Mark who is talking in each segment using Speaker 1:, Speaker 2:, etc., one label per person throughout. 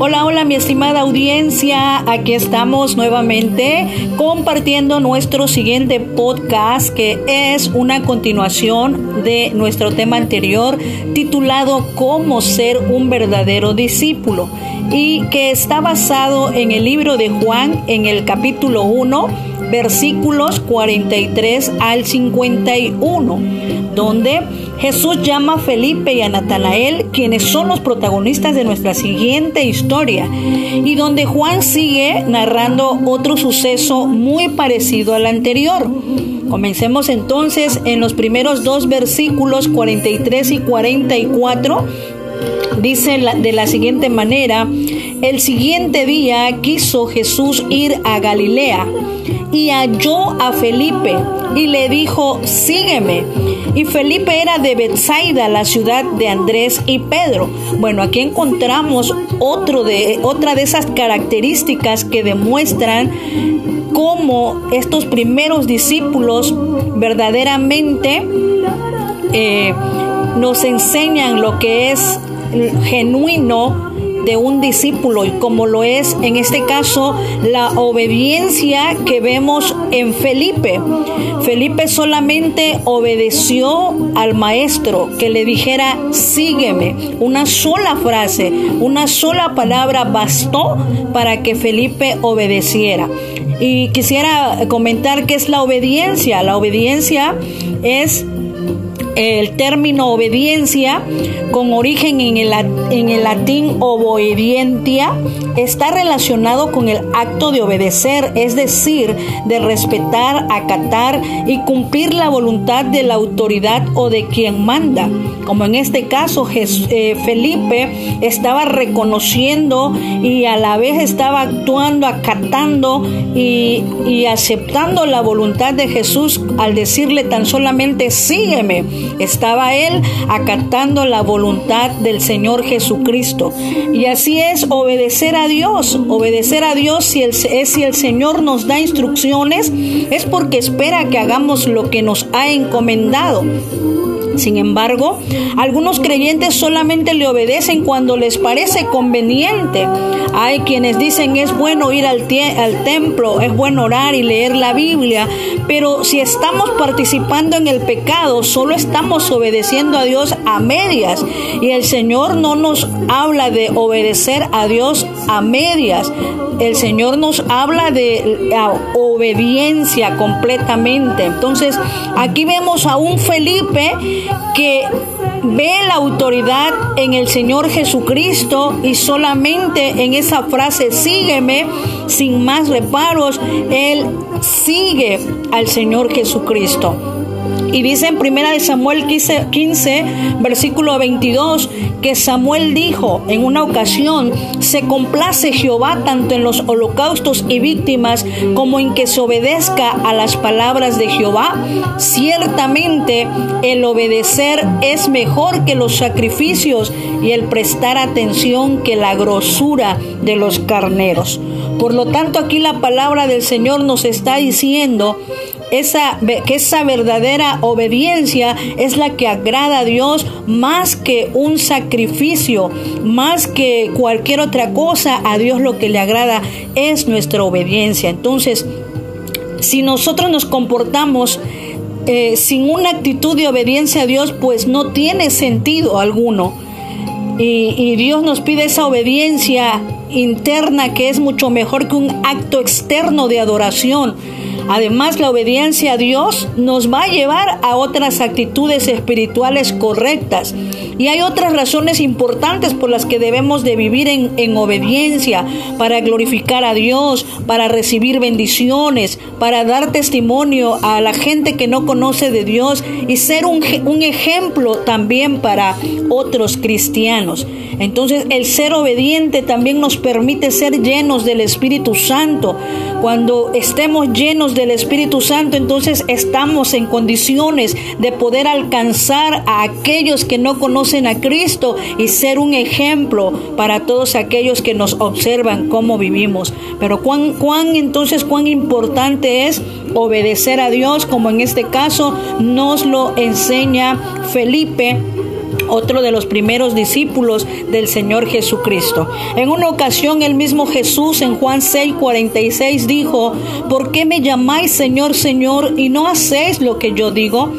Speaker 1: Hola, hola mi estimada audiencia, aquí estamos nuevamente compartiendo nuestro siguiente podcast que es una continuación de nuestro tema anterior titulado Cómo ser un verdadero discípulo y que está basado en el libro de Juan en el capítulo 1 versículos 43 al 51 donde Jesús llama a Felipe y a Natanael, quienes son los protagonistas de nuestra siguiente historia, y donde Juan sigue narrando otro suceso muy parecido al anterior. Comencemos entonces en los primeros dos versículos 43 y 44. Dice de la siguiente manera, el siguiente día quiso Jesús ir a Galilea y halló a Felipe y le dijo, sígueme. Y Felipe era de Bethsaida, la ciudad de Andrés y Pedro. Bueno, aquí encontramos otro de, otra de esas características que demuestran cómo estos primeros discípulos verdaderamente eh, nos enseñan lo que es genuino de un discípulo y como lo es en este caso la obediencia que vemos en Felipe. Felipe solamente obedeció al maestro que le dijera sígueme. Una sola frase, una sola palabra bastó para que Felipe obedeciera. Y quisiera comentar qué es la obediencia. La obediencia es el término obediencia, con origen en el, en el latín obedientia, está relacionado con el acto de obedecer, es decir, de respetar, acatar y cumplir la voluntad de la autoridad o de quien manda. Como en este caso, eh, Felipe estaba reconociendo y a la vez estaba actuando, acatando y, y aceptando la voluntad de Jesús al decirle tan solamente sígueme estaba él acatando la voluntad del Señor Jesucristo. Y así es obedecer a Dios. Obedecer a Dios si el, es si el Señor nos da instrucciones, es porque espera que hagamos lo que nos ha encomendado. Sin embargo, algunos creyentes solamente le obedecen cuando les parece conveniente. Hay quienes dicen es bueno ir al, al, templo, es bueno orar y leer la Biblia, pero si estamos participando en el pecado, solo estamos obedeciendo a Dios a medias. Y el Señor no nos habla de obedecer a Dios a medias. El Señor nos habla de obediencia completamente. Entonces, aquí vemos a un Felipe que ve la autoridad en el Señor Jesucristo y solamente en esa frase sígueme sin más reparos, Él sigue al Señor Jesucristo. Y dice en primera de Samuel 15, 15, versículo 22 que Samuel dijo en una ocasión, se complace Jehová tanto en los holocaustos y víctimas como en que se obedezca a las palabras de Jehová. Ciertamente el obedecer es mejor que los sacrificios y el prestar atención que la grosura de los carneros. Por lo tanto, aquí la palabra del Señor nos está diciendo esa, que esa verdadera obediencia es la que agrada a Dios más que un sacrificio, más que cualquier otra cosa, a Dios lo que le agrada es nuestra obediencia. Entonces, si nosotros nos comportamos eh, sin una actitud de obediencia a Dios, pues no tiene sentido alguno. Y, y Dios nos pide esa obediencia interna que es mucho mejor que un acto externo de adoración. Además, la obediencia a Dios nos va a llevar a otras actitudes espirituales correctas. Y hay otras razones importantes por las que debemos de vivir en, obediencia, para glorificar a Dios, para recibir bendiciones, para dar testimonio a la gente que no conoce de Dios y ser un, un ejemplo también para otros cristianos. Entonces el ser obediente también nos permite ser llenos del Espíritu Santo. Cuando estemos llenos del Espíritu Santo, entonces estamos en condiciones de poder alcanzar a aquellos que no conocen a Cristo y ser un ejemplo para todos aquellos que nos observan cómo vivimos. Pero cuán, cuán entonces cuán importante es obedecer a Dios, como en este caso nos lo enseña Felipe otro de los primeros discípulos del Señor Jesucristo. En una ocasión el mismo Jesús en Juan 6, 46 dijo, ¿por qué me llamáis Señor, Señor y no hacéis lo que yo digo?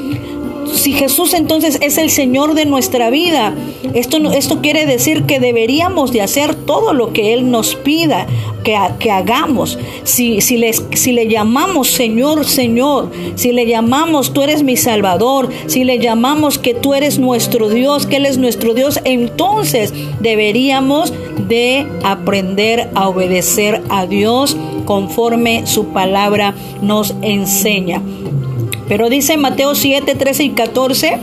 Speaker 1: Si Jesús entonces es el Señor de nuestra vida, esto, esto quiere decir que deberíamos de hacer todo lo que Él nos pida que, que hagamos. Si, si, si le llamamos Señor, Señor, si le llamamos tú eres mi Salvador, si le llamamos que tú eres nuestro Dios, que Él es nuestro Dios, entonces deberíamos de aprender a obedecer a Dios conforme su palabra nos enseña. Pero dice Mateo 7, 13 y 14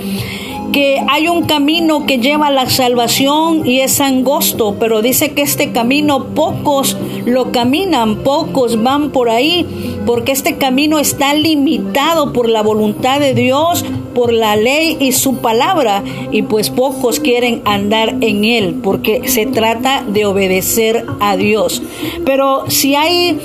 Speaker 1: que hay un camino que lleva a la salvación y es angosto, pero dice que este camino pocos lo caminan, pocos van por ahí, porque este camino está limitado por la voluntad de Dios, por la ley y su palabra, y pues pocos quieren andar en él, porque se trata de obedecer a Dios. Pero si hay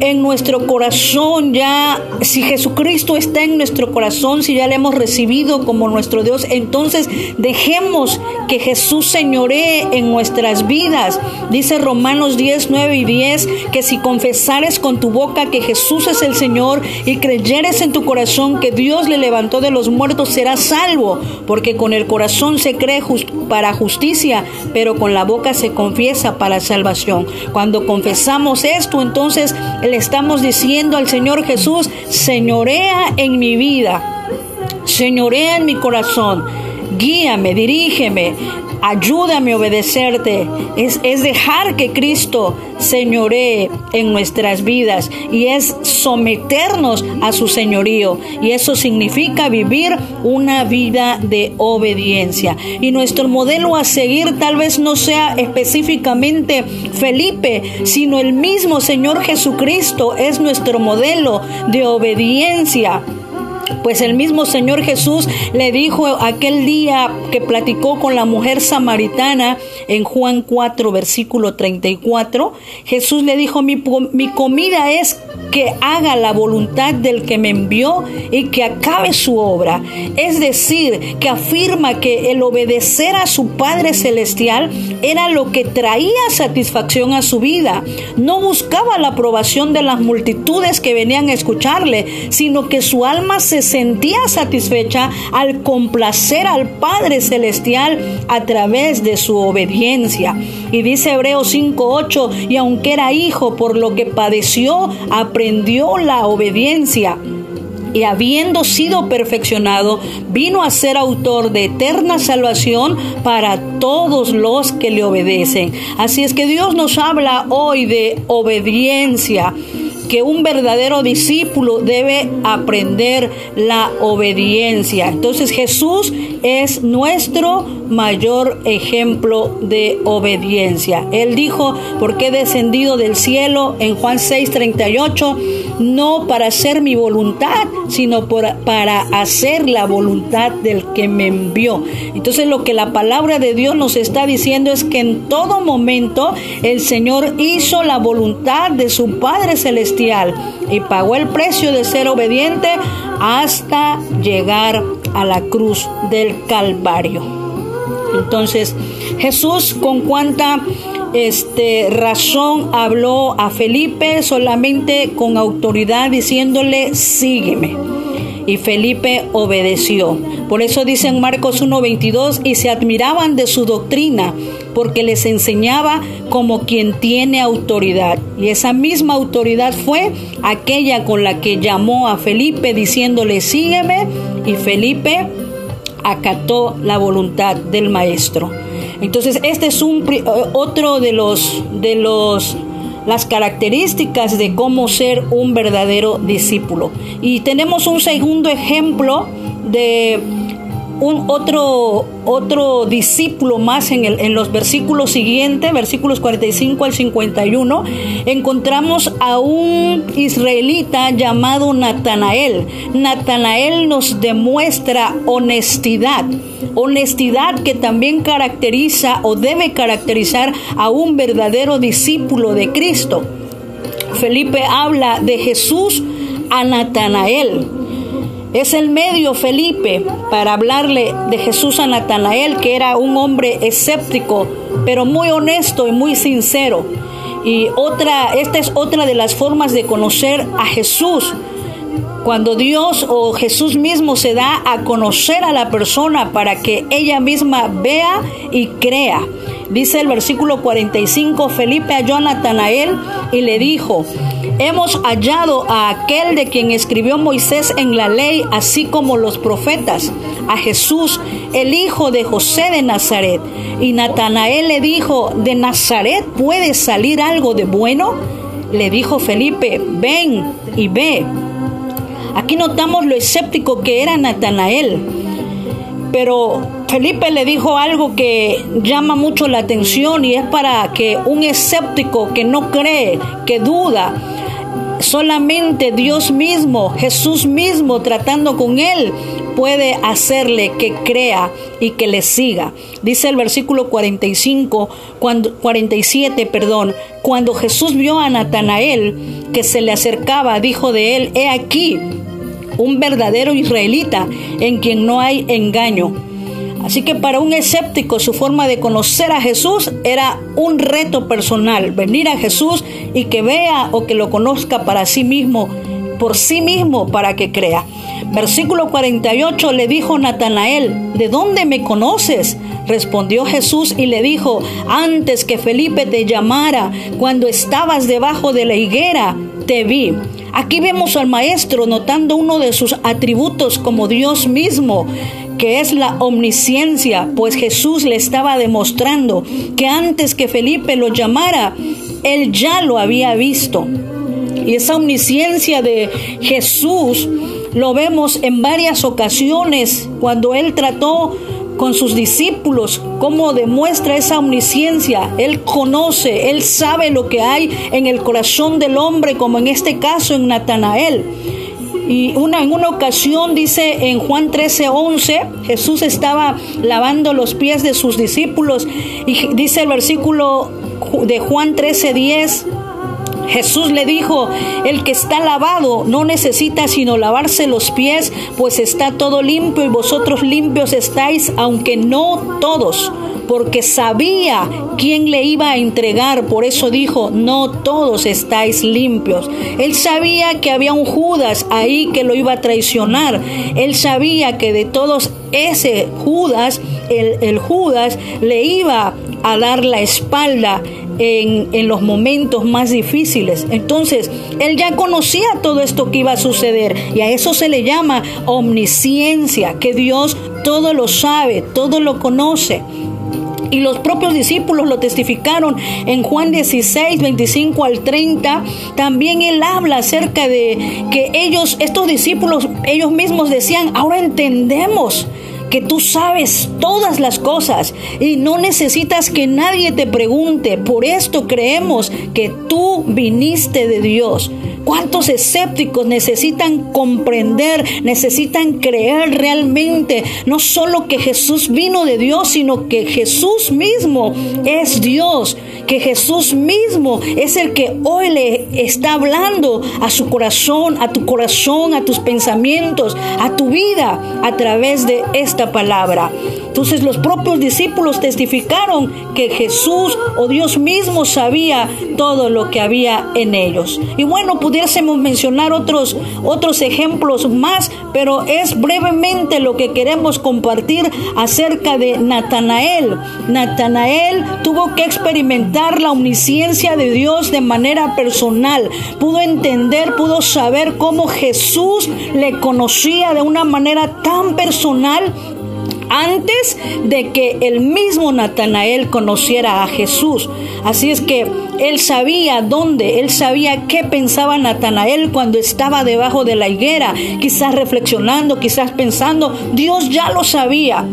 Speaker 1: en nuestro corazón ya, si Jesucristo está en nuestro corazón, si ya le hemos recibido como nuestro Dios, entonces dejemos que Jesús señoree en nuestras vidas. Dice Romanos 10, 9 y 10, que si confesares con tu boca que Jesús es el Señor y creyeres en tu corazón que Dios le levantó de los muertos, serás salvo, porque con el corazón se cree para justicia, pero con la boca se confiesa para salvación. Cuando confesamos esto, entonces le estamos diciendo al Señor Jesús, señorea en mi vida, señorea en mi corazón, guíame, dirígeme, ayúdame a obedecerte. Es, es, dejar que Cristo señoree en nuestras vidas y es someternos a su señorío. Y eso significa vivir una vida de obediencia. Y nuestro modelo a seguir tal vez no sea específicamente Felipe, sino el mismo Señor Jesucristo es nuestro modelo de obediencia. Pues el mismo Señor Jesús le dijo aquel día que platicó con la mujer samaritana en Juan 4, versículo 34, Jesús le dijo, mi, mi comida es que haga la voluntad del que me envió y que acabe su obra. Es decir, que afirma que el obedecer a su Padre Celestial era lo que traía satisfacción a su vida. No buscaba la aprobación de las multitudes que venían a escucharle, sino que su alma se sentía satisfecha al complacer al Padre Celestial a través de su obediencia. Y dice Hebreos 5.8, y aunque era hijo por lo que padeció, aprendió la obediencia y habiendo sido perfeccionado, vino a ser autor de eterna salvación para todos los que le obedecen. Así es que Dios nos habla hoy de obediencia que un verdadero discípulo debe aprender la obediencia. Entonces Jesús es nuestro mayor ejemplo de obediencia. Él dijo, porque he descendido del cielo en Juan 6:38, no para hacer mi voluntad, sino para hacer la voluntad del que me envió. Entonces lo que la palabra de Dios nos está diciendo es que en todo momento el Señor hizo la voluntad de su Padre Y pagó el precio de ser obediente hasta llegar a la cruz del Calvario. Entonces, Jesús con cuánta este, razón habló a Felipe solamente con autoridad diciéndole, sígueme. Y Felipe obedeció. Por eso dicen Marcos 1:22, y se admiraban de su doctrina, porque les enseñaba como quien tiene autoridad. Y esa misma autoridad fue aquella con la que llamó a Felipe diciéndole, sígueme, y Felipe acató la voluntad del maestro. Entonces, este es un otro de los de los las características de cómo ser un verdadero discípulo. Y tenemos un segundo ejemplo de un otro, otro discípulo más en, el, en los versículos siguientes, versículos 45 al 51, encontramos a un israelita llamado Natanael. Natanael nos demuestra honestidad, honestidad que también caracteriza o debe caracterizar a un verdadero discípulo de Cristo. Felipe habla de Jesús a Natanael. Es el medio Felipe para hablarle de Jesús a Natanael, que era un hombre escéptico, pero muy honesto y muy sincero. Y otra, esta es otra de las formas de conocer a Jesús. Cuando Dios o Jesús mismo se da a conocer a la persona para que ella misma vea y crea. Dice el versículo 45, Felipe halló a Natanael y le dijo, hemos hallado a aquel de quien escribió Moisés en la ley, así como los profetas, a Jesús, el hijo de José de Nazaret. Y Natanael le dijo, ¿de Nazaret puede salir algo de bueno? Le dijo Felipe, ven y ve. Aquí notamos lo escéptico que era Natanael. Pero Felipe le dijo algo que llama mucho la atención y es para que un escéptico que no cree, que duda, solamente Dios mismo, Jesús mismo tratando con él, puede hacerle que crea y que le siga. Dice el versículo 45, cuando, 47, perdón, cuando Jesús vio a Natanael que se le acercaba, dijo de él, he aquí un verdadero israelita en quien no hay engaño. Así que para un escéptico su forma de conocer a Jesús era un reto personal, venir a Jesús y que vea o que lo conozca para sí mismo, por sí mismo para que crea. Versículo 48 le dijo Natanael, ¿de dónde me conoces? Respondió Jesús y le dijo, antes que Felipe te llamara, cuando estabas debajo de la higuera, te vi. Aquí vemos al maestro notando uno de sus atributos como Dios mismo, que es la omnisciencia, pues Jesús le estaba demostrando que antes que Felipe lo llamara, él ya lo había visto. Y esa omnisciencia de Jesús lo vemos en varias ocasiones cuando él trató con sus discípulos, cómo demuestra esa omnisciencia. Él conoce, él sabe lo que hay en el corazón del hombre, como en este caso en Natanael. Y una, en una ocasión dice en Juan 13, 11, Jesús estaba lavando los pies de sus discípulos. Y dice el versículo de Juan 13, 10, Jesús le dijo, el que está lavado no necesita sino lavarse los pies, pues está todo limpio y vosotros limpios estáis, aunque no todos, porque sabía quién le iba a entregar, por eso dijo, no todos estáis limpios. Él sabía que había un Judas ahí que lo iba a traicionar, él sabía que de todos ese Judas, el, Judas le iba a dar la espalda en, los momentos más difíciles. Entonces, él ya conocía todo esto que iba a suceder y a eso se le llama omnisciencia, que Dios todo lo sabe, todo lo conoce. Y los propios discípulos lo testificaron en Juan 16, 25 al 30. También él habla acerca de que ellos, estos discípulos, ellos mismos decían, ahora entendemos que tú sabes todas las cosas y no necesitas que nadie te pregunte. Por esto creemos que tú viniste de Dios. ¿Cuántos escépticos necesitan comprender, necesitan creer realmente, no solo que Jesús vino de Dios, sino que Jesús mismo es Dios, que Jesús mismo es el que hoy le está hablando a su corazón, a tu corazón, a tus pensamientos, a tu vida a través de esta palabra. Entonces los propios discípulos testificaron que Jesús o Dios mismo sabía todo lo que había en ellos. Y bueno, pudiésemos mencionar otros, otros ejemplos más, pero es brevemente lo que queremos compartir acerca de Natanael. Natanael tuvo que experimentar la omnisciencia de Dios de manera personal. Pudo entender, pudo saber cómo Jesús le conocía de una manera tan personal antes de que el mismo Natanael conociera a Jesús. Así es que él sabía dónde, él sabía qué pensaba Natanael cuando estaba debajo de la higuera, quizás reflexionando, quizás pensando, Dios ya lo sabía.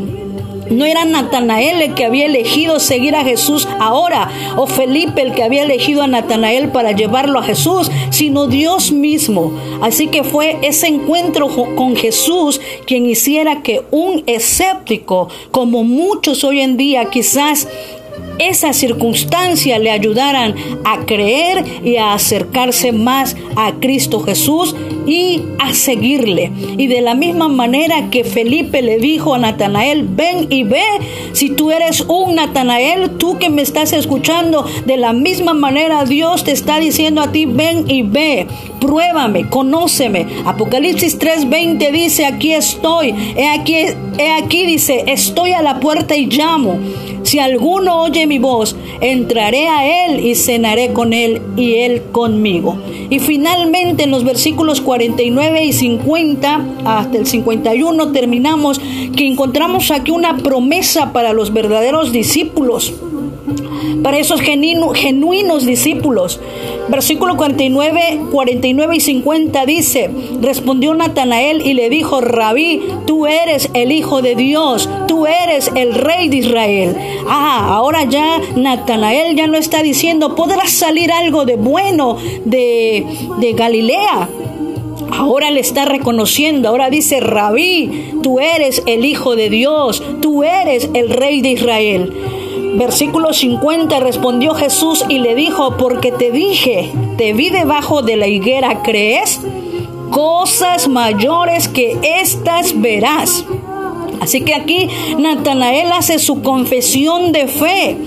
Speaker 1: No era Natanael el que había elegido seguir a Jesús ahora, o Felipe el que había elegido a Natanael para llevarlo a Jesús, sino Dios mismo. Así que fue ese encuentro con Jesús quien hiciera que un escéptico, como muchos hoy en día quizás esas circunstancias le ayudaran a creer y a acercarse más a Cristo Jesús y a seguirle. Y de la misma manera que Felipe le dijo a Natanael, ven y ve, si tú eres un Natanael, tú que me estás escuchando, de la misma manera Dios te está diciendo a ti, ven y ve, pruébame, conóceme. Apocalipsis 3:20 dice, aquí estoy, he aquí, he aquí dice, estoy a la puerta y llamo. Si alguno oye mi voz, entraré a él y cenaré con él y él conmigo. Y finalmente en los versículos 49 y 50 hasta el 51 terminamos que encontramos aquí una promesa para los verdaderos discípulos para esos genuinos discípulos. Versículo 49, 49 y 50 dice, respondió Natanael y le dijo, Rabí, tú eres el Hijo de Dios, tú eres el Rey de Israel. Ah, ahora ya Natanael ya no está diciendo, podrá salir algo de bueno de, de Galilea. Ahora le está reconociendo, ahora dice, Rabí, tú eres el Hijo de Dios, tú eres el Rey de Israel. Versículo 50 respondió Jesús y le dijo, porque te dije, te vi debajo de la higuera, ¿crees? Cosas mayores que estas verás. Así que aquí Natanael hace su confesión de fe.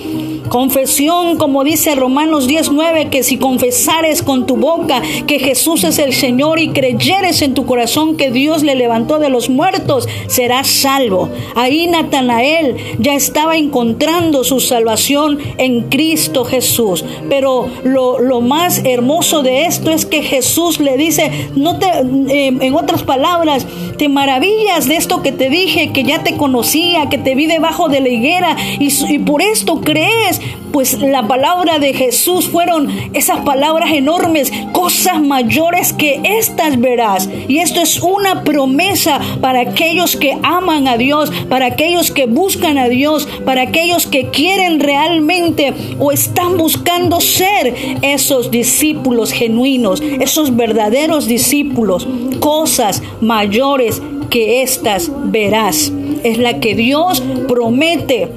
Speaker 1: Confesión, como dice Romanos 19, que si confesares con tu boca que Jesús es el Señor y creyeres en tu corazón que Dios le levantó de los muertos, serás salvo. Ahí Natanael ya estaba encontrando su salvación en Cristo Jesús. Pero lo, más hermoso de esto es que Jesús le dice, no te, eh, en otras palabras, te maravillas de esto que te dije, que ya te conocía, que te vi debajo de la higuera y por esto crees pues la palabra de Jesús fueron esas palabras enormes, cosas mayores que estas verás. Y esto es una promesa para aquellos que aman a Dios, para aquellos que buscan a Dios, para aquellos que quieren realmente o están buscando ser esos discípulos genuinos, esos verdaderos discípulos, cosas mayores que estas verás. Es la que Dios promete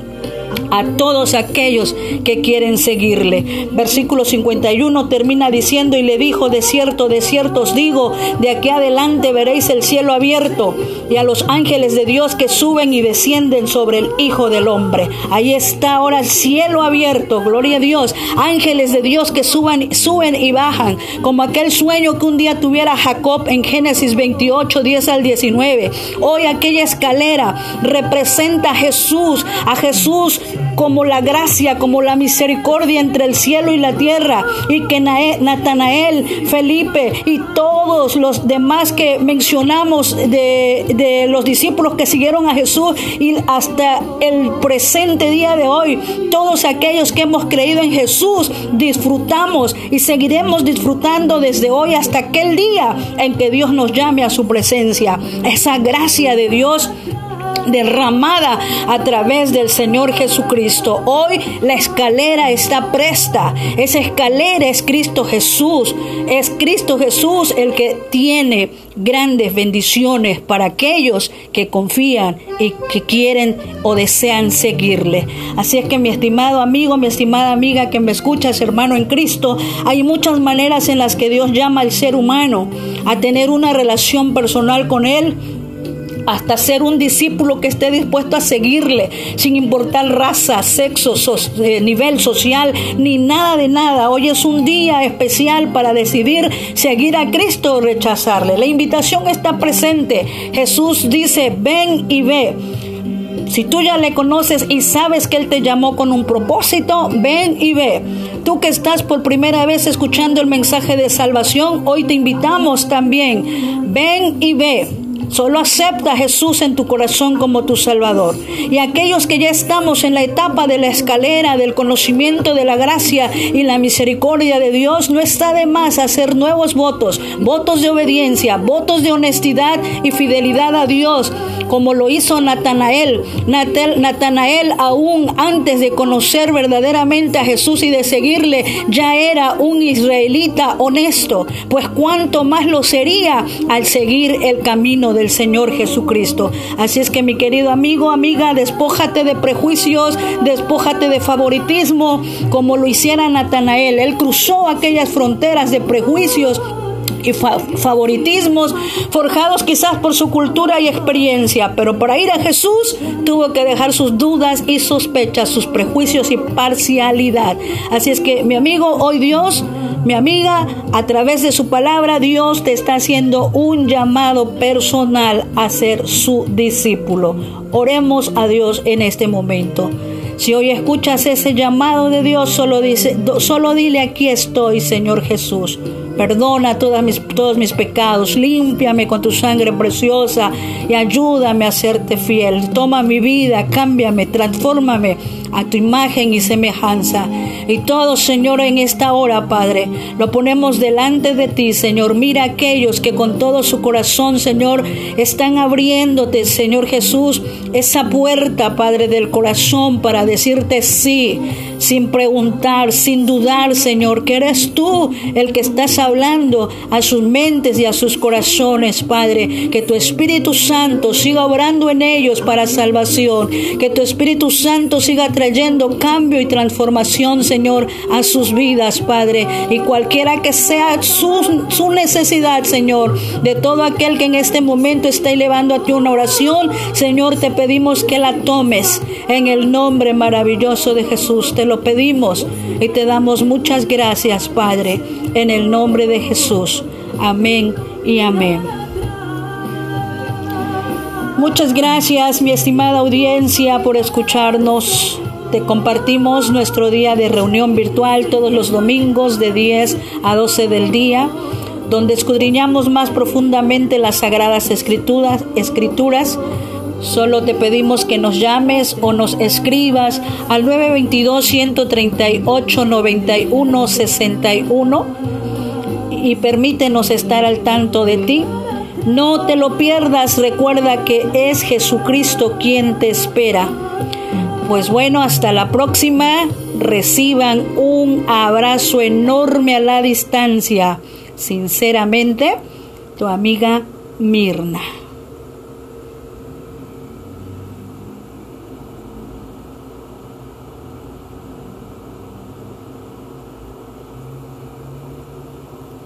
Speaker 1: a todos aquellos que quieren seguirle. Versículo 51 termina diciendo y le dijo, de cierto, de cierto os digo, de aquí adelante veréis el cielo abierto y a los ángeles de Dios que suben y descienden sobre el Hijo del Hombre. Ahí está ahora el cielo abierto, gloria a Dios. Ángeles de Dios que suban, suben y bajan, como aquel sueño que un día tuviera Jacob en Génesis 28, 10 al 19. Hoy aquella escalera representa a Jesús, a Jesús como la gracia, como la misericordia entre el cielo y la tierra, y que Natanael, Felipe y todos los demás que mencionamos de, de los discípulos que siguieron a Jesús y hasta el presente día de hoy, todos aquellos que hemos creído en Jesús, disfrutamos y seguiremos disfrutando desde hoy hasta aquel día en que Dios nos llame a su presencia. Esa gracia de Dios derramada a través del Señor Jesucristo. Hoy la escalera está presta. Esa escalera es Cristo Jesús. Es Cristo Jesús el que tiene grandes bendiciones para aquellos que confían y que quieren o desean seguirle. Así es que mi estimado amigo, mi estimada amiga que me escuchas, hermano en Cristo, hay muchas maneras en las que Dios llama al ser humano a tener una relación personal con Él hasta ser un discípulo que esté dispuesto a seguirle, sin importar raza, sexo, eh, nivel social, ni nada de nada. Hoy es un día especial para decidir seguir a Cristo o rechazarle. La invitación está presente. Jesús dice, ven y ve. Si tú ya le conoces y sabes que Él te llamó con un propósito, ven y ve. Tú que estás por primera vez escuchando el mensaje de salvación, hoy te invitamos también. Ven y ve Solo acepta a Jesús en tu corazón como tu Salvador. Y aquellos que ya estamos en la etapa de la escalera del conocimiento de la gracia y la misericordia de Dios, no está de más hacer nuevos votos, votos de obediencia, votos de honestidad y fidelidad a Dios, como lo hizo Natanael. Natanael aún antes de conocer verdaderamente a Jesús y de seguirle, ya era un israelita honesto, pues cuánto más lo sería al seguir el camino del Señor Jesucristo. Así es que mi querido amigo, amiga, despójate de prejuicios, despójate de favoritismo, como lo hiciera Natanael. Él cruzó aquellas fronteras de prejuicios y favoritismos forjados quizás por su cultura y experiencia, pero para ir a Jesús tuvo que dejar sus dudas y sospechas, sus prejuicios y parcialidad. Así es que mi amigo, hoy Dios mi amiga, a través de su palabra, Dios te está haciendo un llamado personal a ser su discípulo. Oremos a Dios en este momento. Si hoy escuchas ese llamado de Dios, solo, dice, solo dile aquí estoy, Señor Jesús. Perdona mis, todos mis pecados, límpiame con tu sangre preciosa y ayúdame a serte fiel. Toma mi vida, cámbiame, transfórmame a tu imagen y semejanza. Y todo, Señor, en esta hora, Padre, lo ponemos delante de ti, Señor. Mira aquellos que con todo su corazón, Señor, están abriéndote, Señor Jesús, esa puerta, Padre, del corazón para decirte sí, sin preguntar, sin dudar, Señor, que eres tú el que estás hablando a sus mentes y a sus corazones, Padre. Que tu Espíritu Santo siga obrando en ellos para salvación. Que tu Espíritu Santo siga trayendo cambio y transformación, Señor, a sus vidas, Padre. Y cualquiera que sea su, su necesidad, Señor, de todo aquel que en este momento está elevando a ti una oración, Señor, te pedimos que la tomes en el nombre maravilloso de Jesús. Te lo pedimos y te damos muchas gracias, Padre, en el nombre de Jesús. Amén y amén. Muchas gracias, mi estimada audiencia, por escucharnos. Te compartimos nuestro día de reunión virtual todos los domingos de 10 a 12 del día, donde escudriñamos más profundamente las sagradas escrituras, escrituras Solo te pedimos que nos llames o nos escribas al 922-138-9161 y permítenos estar al tanto de ti. No te lo pierdas, recuerda que es Jesucristo quien te espera. Pues bueno, hasta la próxima. Reciban un abrazo enorme a la distancia. Sinceramente, tu amiga Mirna.